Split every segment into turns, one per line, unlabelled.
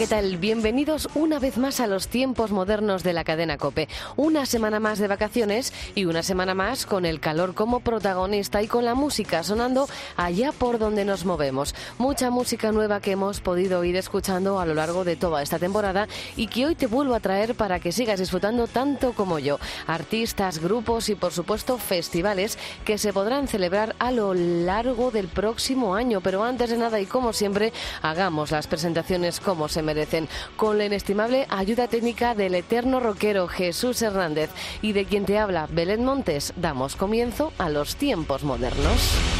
¿Qué tal? Bienvenidos una vez más a los tiempos modernos de la cadena Cope. Una semana más de vacaciones y una semana más con el calor como protagonista y con la música sonando allá por donde nos movemos. Mucha música nueva que hemos podido ir escuchando a lo largo de toda esta temporada y que hoy te vuelvo a traer para que sigas disfrutando tanto como yo. Artistas, grupos y por supuesto festivales que se podrán celebrar a lo largo del próximo año. Pero antes de nada y como siempre, hagamos las presentaciones como se con la inestimable ayuda técnica del eterno rockero Jesús Hernández y de quien te habla Belén Montes, damos comienzo a los tiempos modernos.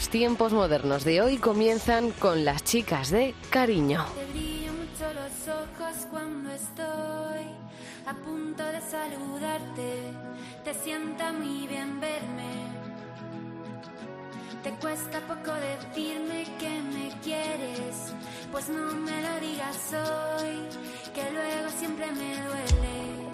Los tiempos modernos de hoy comienzan con las chicas de cariño.
Te brillan mucho los ojos cuando estoy a punto de saludarte. Te sienta muy bien verme. Te cuesta poco decirme que me quieres, pues no me lo digas hoy, que luego siempre me duele.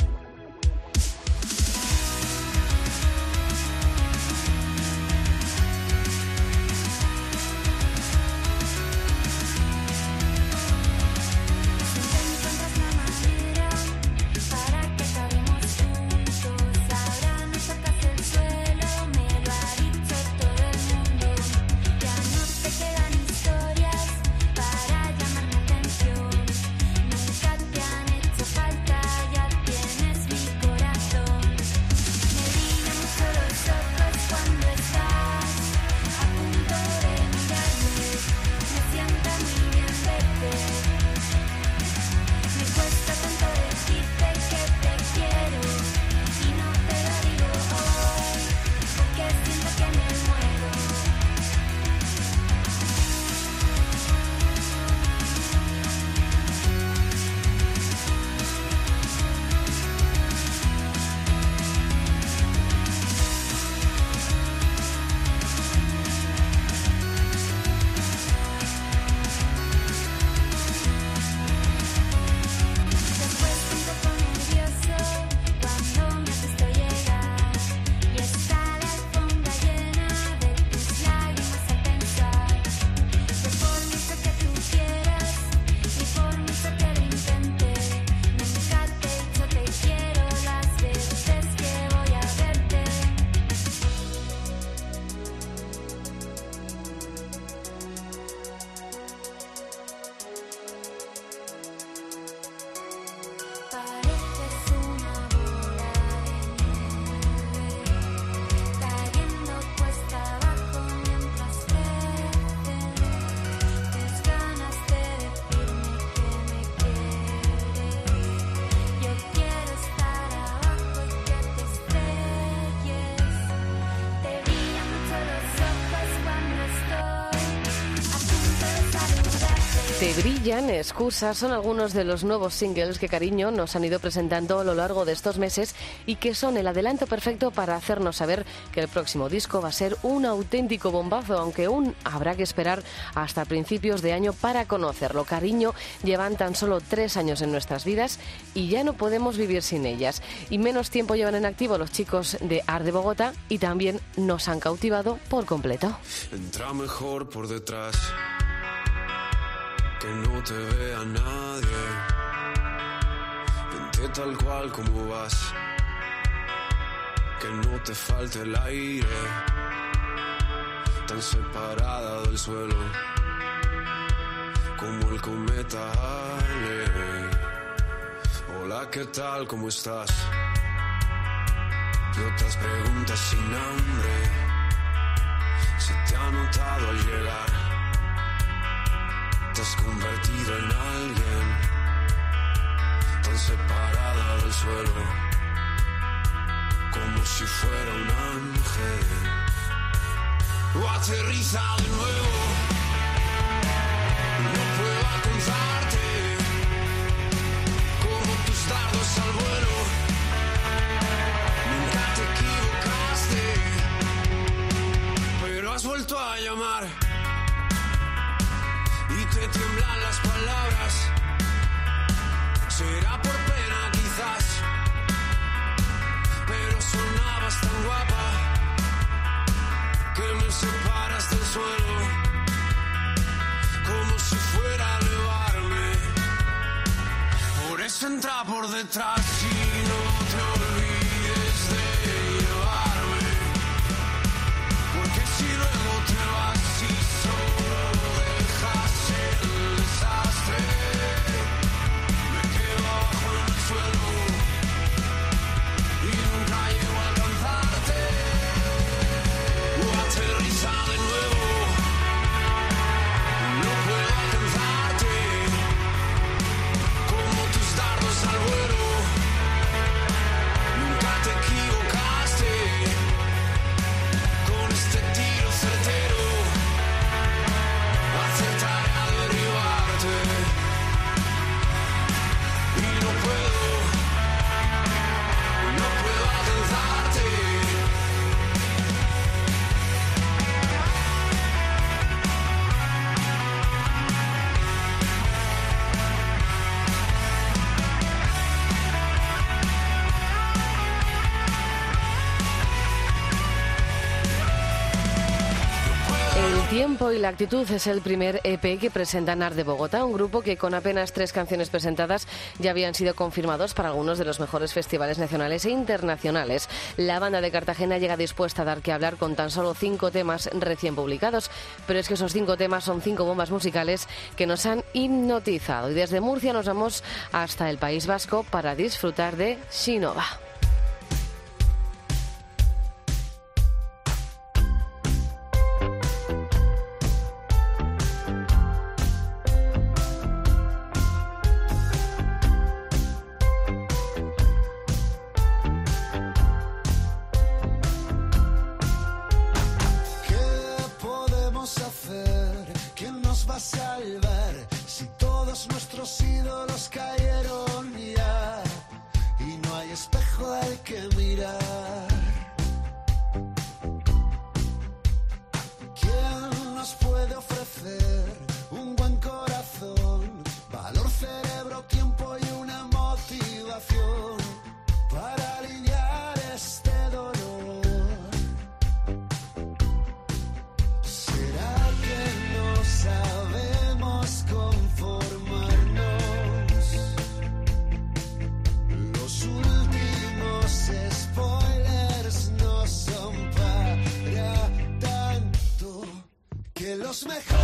Te brillan,
excusas, son algunos de los nuevos singles que Cariño nos han ido presentando a lo largo de estos meses y que son el adelanto perfecto para hacernos saber que el próximo disco va a ser un auténtico bombazo, aunque aún habrá que esperar hasta principios de año para conocerlo. Cariño llevan tan solo tres años en nuestras vidas y ya no podemos vivir sin ellas. Y menos tiempo llevan en activo los chicos de Art de Bogotá y también nos han cautivado por completo.
Entra mejor por detrás, te vea nadie. Vente tal cual como vas, que no te falte el aire. Tan separada del suelo, como el cometa Ale. Hola, ¿qué tal? ¿Cómo estás? Y otras preguntas sin hambre se te ha notado al llegar. Te has convertido en alguien tan separada del suelo como si fuera un ángel. Aterriza de nuevo. Tiemblan las palabras. Será por pena quizás, pero sonabas tan guapa que me separas del suelo como si fuera a elevarme. Por eso entra por detrás y no
tiempo y la actitud es el primer EP que presenta NAR de Bogotá, un grupo que con apenas tres canciones presentadas ya habían sido confirmados para algunos de los mejores festivales nacionales e internacionales. La banda de Cartagena llega dispuesta a dar que hablar con tan solo cinco temas recién publicados, pero es que esos cinco temas son cinco bombas musicales que nos han hipnotizado. Y desde Murcia nos vamos hasta el País Vasco para disfrutar de Shinova.
Espejo al que mirar? Que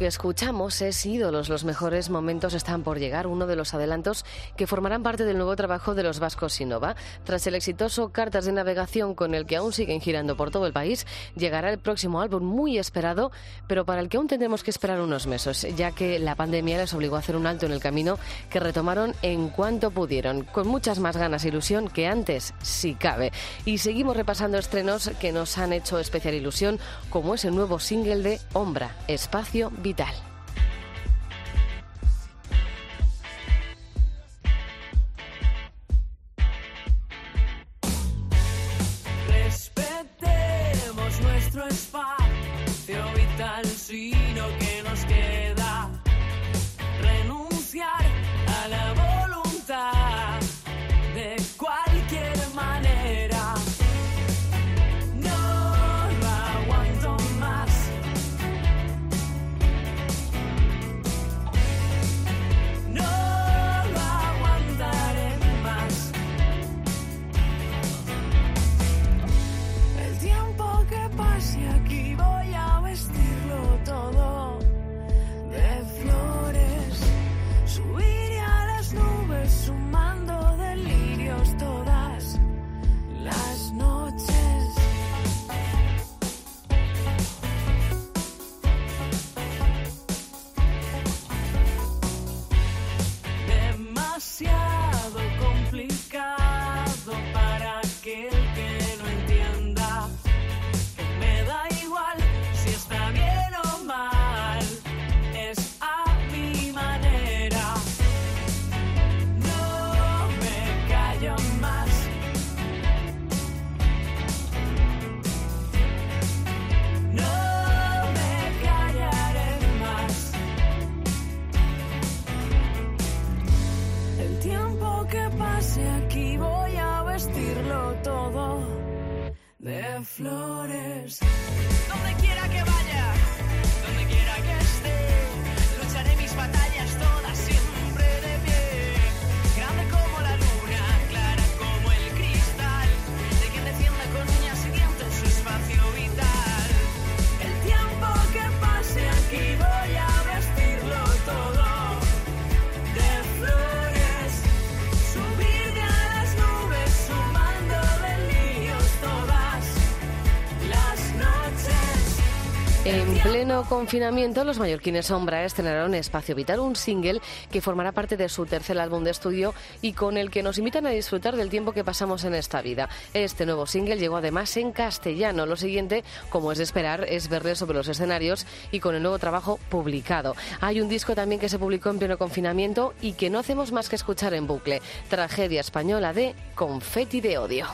escuchamos es Ídolos. Los mejores momentos están por llegar, uno de los adelantos que formarán parte del nuevo trabajo de los vascos Sinova. Tras el exitoso Cartas de Navegación con el que aún siguen girando por todo el país, llegará el próximo álbum muy esperado, pero para el que aún tendremos que esperar unos meses, ya que la pandemia les obligó a hacer un alto en el camino que retomaron en cuanto pudieron, con muchas más ganas e ilusión que antes, si cabe. Y seguimos repasando estrenos que nos han hecho especial ilusión, como es nuevo single de Ombra, Espacio Vital.
Respetemos nuestro espacio vital, sino me
confinamiento, los mallorquines Sombra estrenaron Espacio Vital, un single que formará parte de su tercer álbum de estudio y con el que nos invitan a disfrutar del tiempo que pasamos en esta vida. Este nuevo single llegó además en castellano. Lo siguiente, como es de esperar, es verles sobre los escenarios y con el nuevo trabajo publicado. Hay un disco también que se publicó en pleno confinamiento y que no hacemos más que escuchar en bucle. Tragedia española de Confeti de Odio.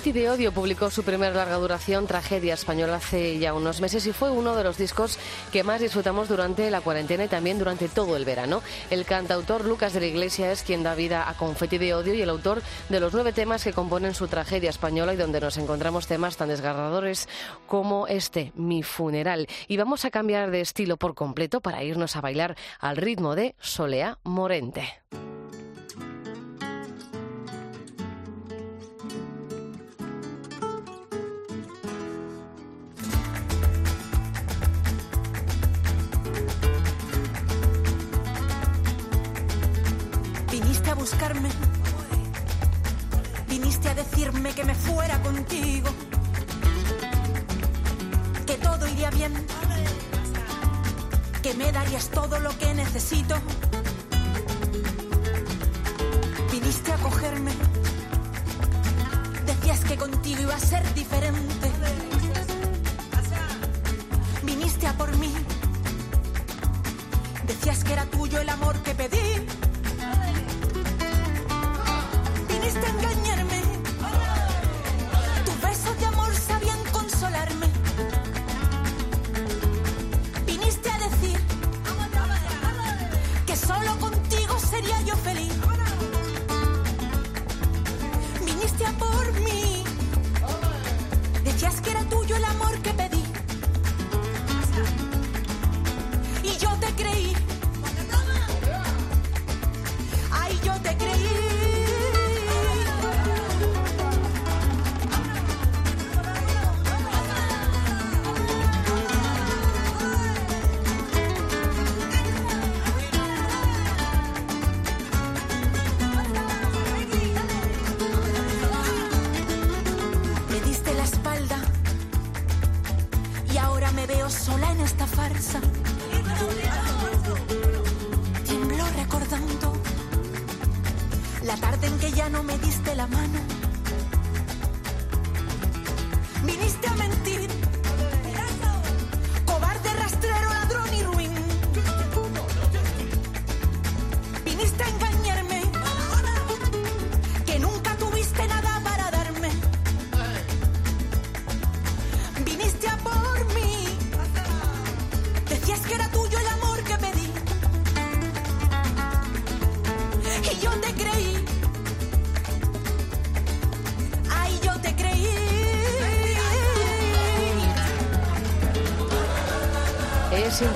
Confetti de Odio publicó su primer larga duración, Tragedia Española, hace ya unos meses y fue uno de los discos que más disfrutamos durante la cuarentena y también durante todo el verano. El cantautor Lucas de la Iglesia es quien da vida a Confetti de Odio y el autor de los nueve temas que componen su Tragedia Española y donde nos encontramos temas tan desgarradores como este, Mi Funeral. Y vamos a cambiar de estilo por completo para irnos a bailar al ritmo de Solea Morente.
Que me fuera contigo, que todo iría bien, que me darías todo lo que necesito. Viniste a cogerme, decías que contigo iba a ser diferente. Viniste a por mí, decías que era tuyo el amor que pedí. Viniste a engañarme.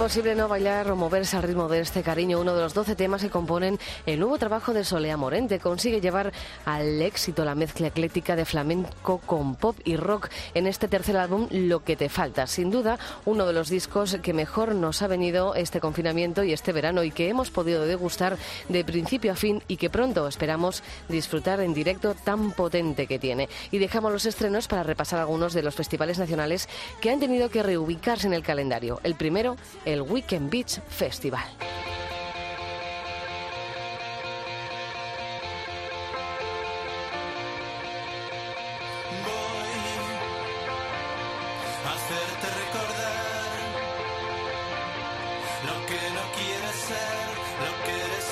Imposible no bailar o moverse al ritmo de este cariño, uno de los 12 temas que componen el nuevo trabajo de Solea Morente. Consigue llevar al éxito la mezcla ecléctica de flamenco con pop y rock en este tercer álbum, Lo que te falta. Sin duda, uno de los discos que mejor nos ha venido este confinamiento y este verano y que hemos podido degustar de principio a fin y que pronto esperamos disfrutar en directo tan potente que tiene. Y dejamos los estrenos para repasar algunos de los festivales nacionales que han tenido que reubicarse en el calendario. El primero, el Weekend Beach Festival.
lo que no quieres ser, lo que eres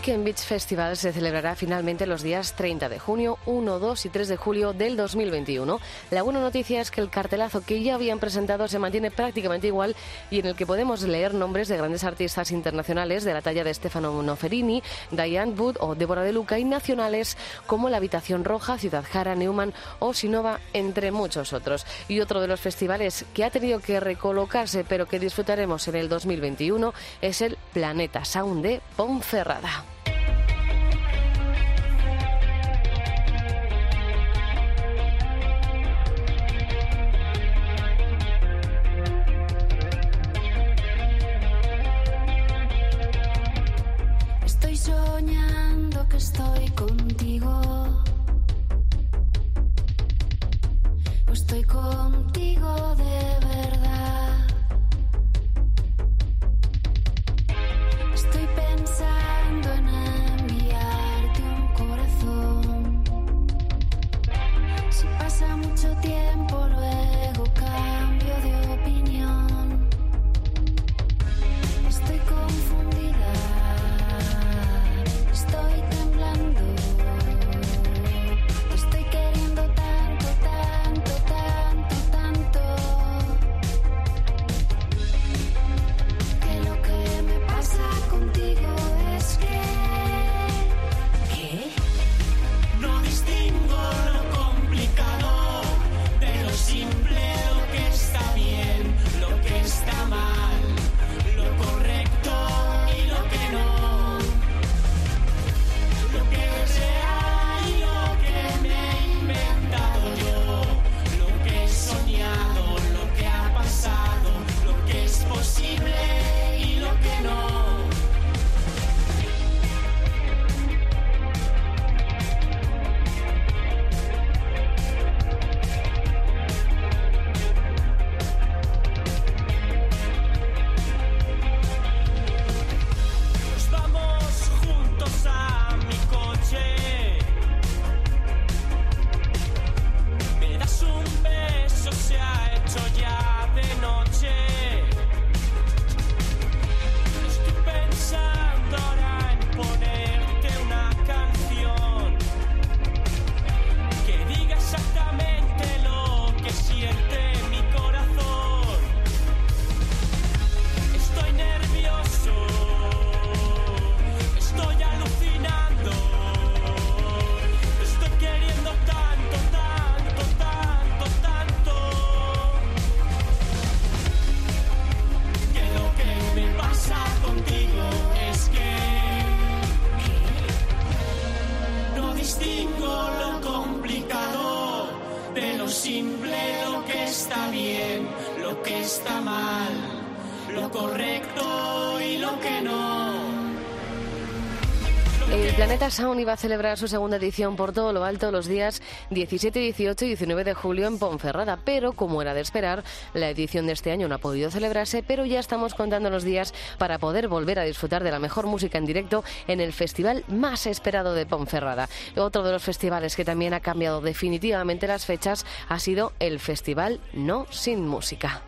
Weekend Beach Festival se celebrará finalmente los días 30 de junio, 1, 2 y 3 de julio del 2021. La buena noticia es que el cartelazo que ya habían presentado se mantiene prácticamente igual y en el que podemos leer nombres de grandes artistas internacionales de la talla de Stefano Noferini, Diane Wood o Débora de Luca y nacionales como La Habitación Roja, Ciudad Jara, Neumann o Sinova, entre muchos otros. Y otro de los festivales que ha tenido que recolocarse pero que disfrutaremos en el 2021 es el Planeta Sound de Ponferrada.
estoy contigo. O estoy contigo de
El Planeta Sound iba a celebrar su segunda edición por todo lo alto los días 17, 18 y 19 de julio en Ponferrada, pero como era de esperar, la edición de este año no ha podido celebrarse, pero ya estamos contando los días para poder volver a disfrutar de la mejor música en directo en el festival más esperado de Ponferrada. Otro de los festivales que también ha cambiado definitivamente las fechas ha sido el Festival No Sin Música.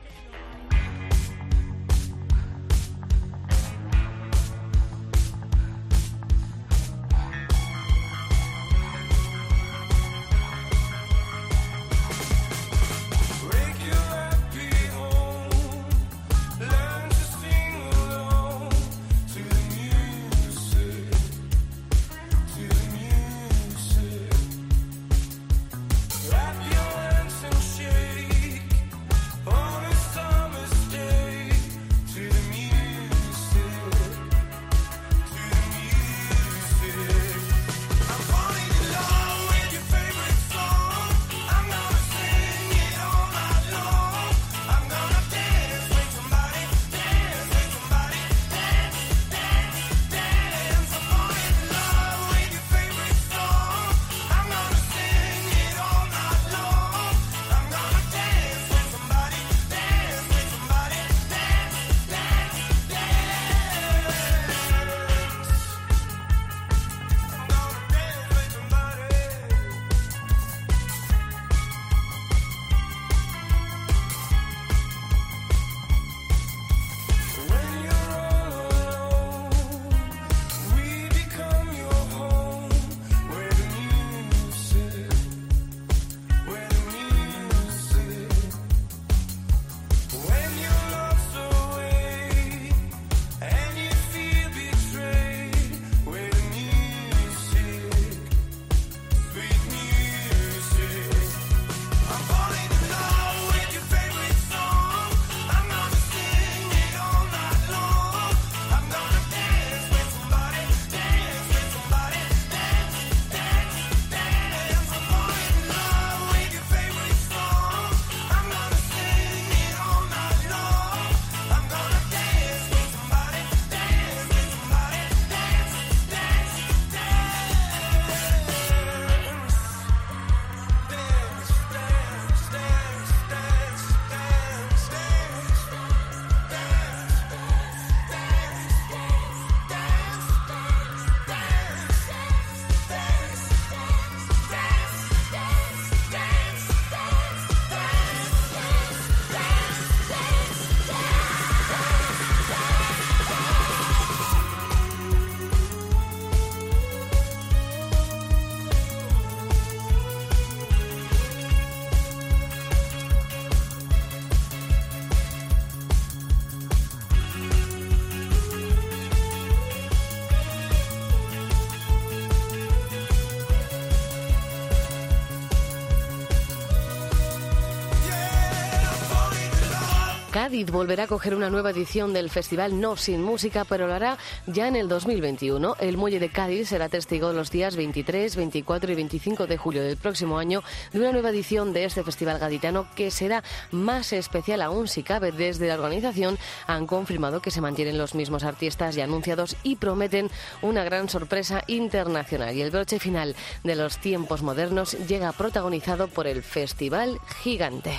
Cádiz volverá a coger una nueva edición del festival No Sin Música, pero lo hará ya en el 2021. El Muelle de Cádiz será testigo los días 23, 24 y 25 de julio del próximo año de una nueva edición de este festival gaditano que será más especial aún si cabe. Desde la organización han confirmado que se mantienen los mismos artistas ya anunciados y prometen una gran sorpresa internacional. Y el broche final de los tiempos modernos llega protagonizado por el Festival Gigante.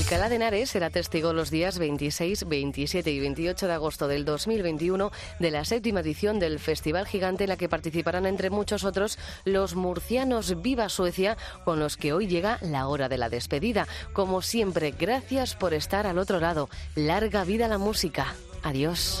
Alcalá de Henares será testigo los días 26, 27 y 28 de agosto del 2021 de la séptima edición del Festival Gigante en la que participarán entre muchos otros los murcianos Viva Suecia con los que hoy llega la hora de la despedida. Como siempre, gracias por estar al otro lado. Larga vida la música. Adiós.